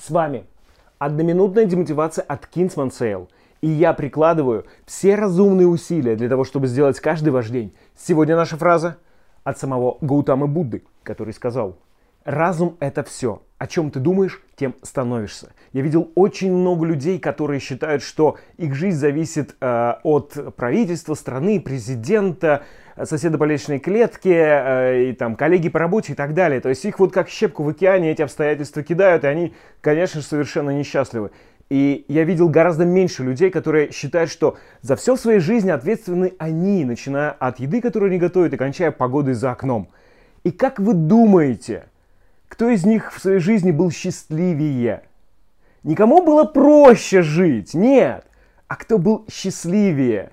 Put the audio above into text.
С вами одноминутная демотивация от Kingsman Sale. И я прикладываю все разумные усилия для того, чтобы сделать каждый ваш день. Сегодня наша фраза от самого Гаутамы Будды, который сказал «Разум — это все. О чем ты думаешь, тем становишься». Я видел очень много людей, которые считают, что их жизнь зависит э, от правительства, страны, президента, соседа по лестничной клетке, э, и там коллеги по работе и так далее. То есть их вот как щепку в океане эти обстоятельства кидают, и они, конечно же, совершенно несчастливы. И я видел гораздо меньше людей, которые считают, что за все в своей жизни ответственны они, начиная от еды, которую они готовят, и кончая погодой за окном. И как вы думаете, кто из них в своей жизни был счастливее? Никому было проще жить, нет. А кто был счастливее?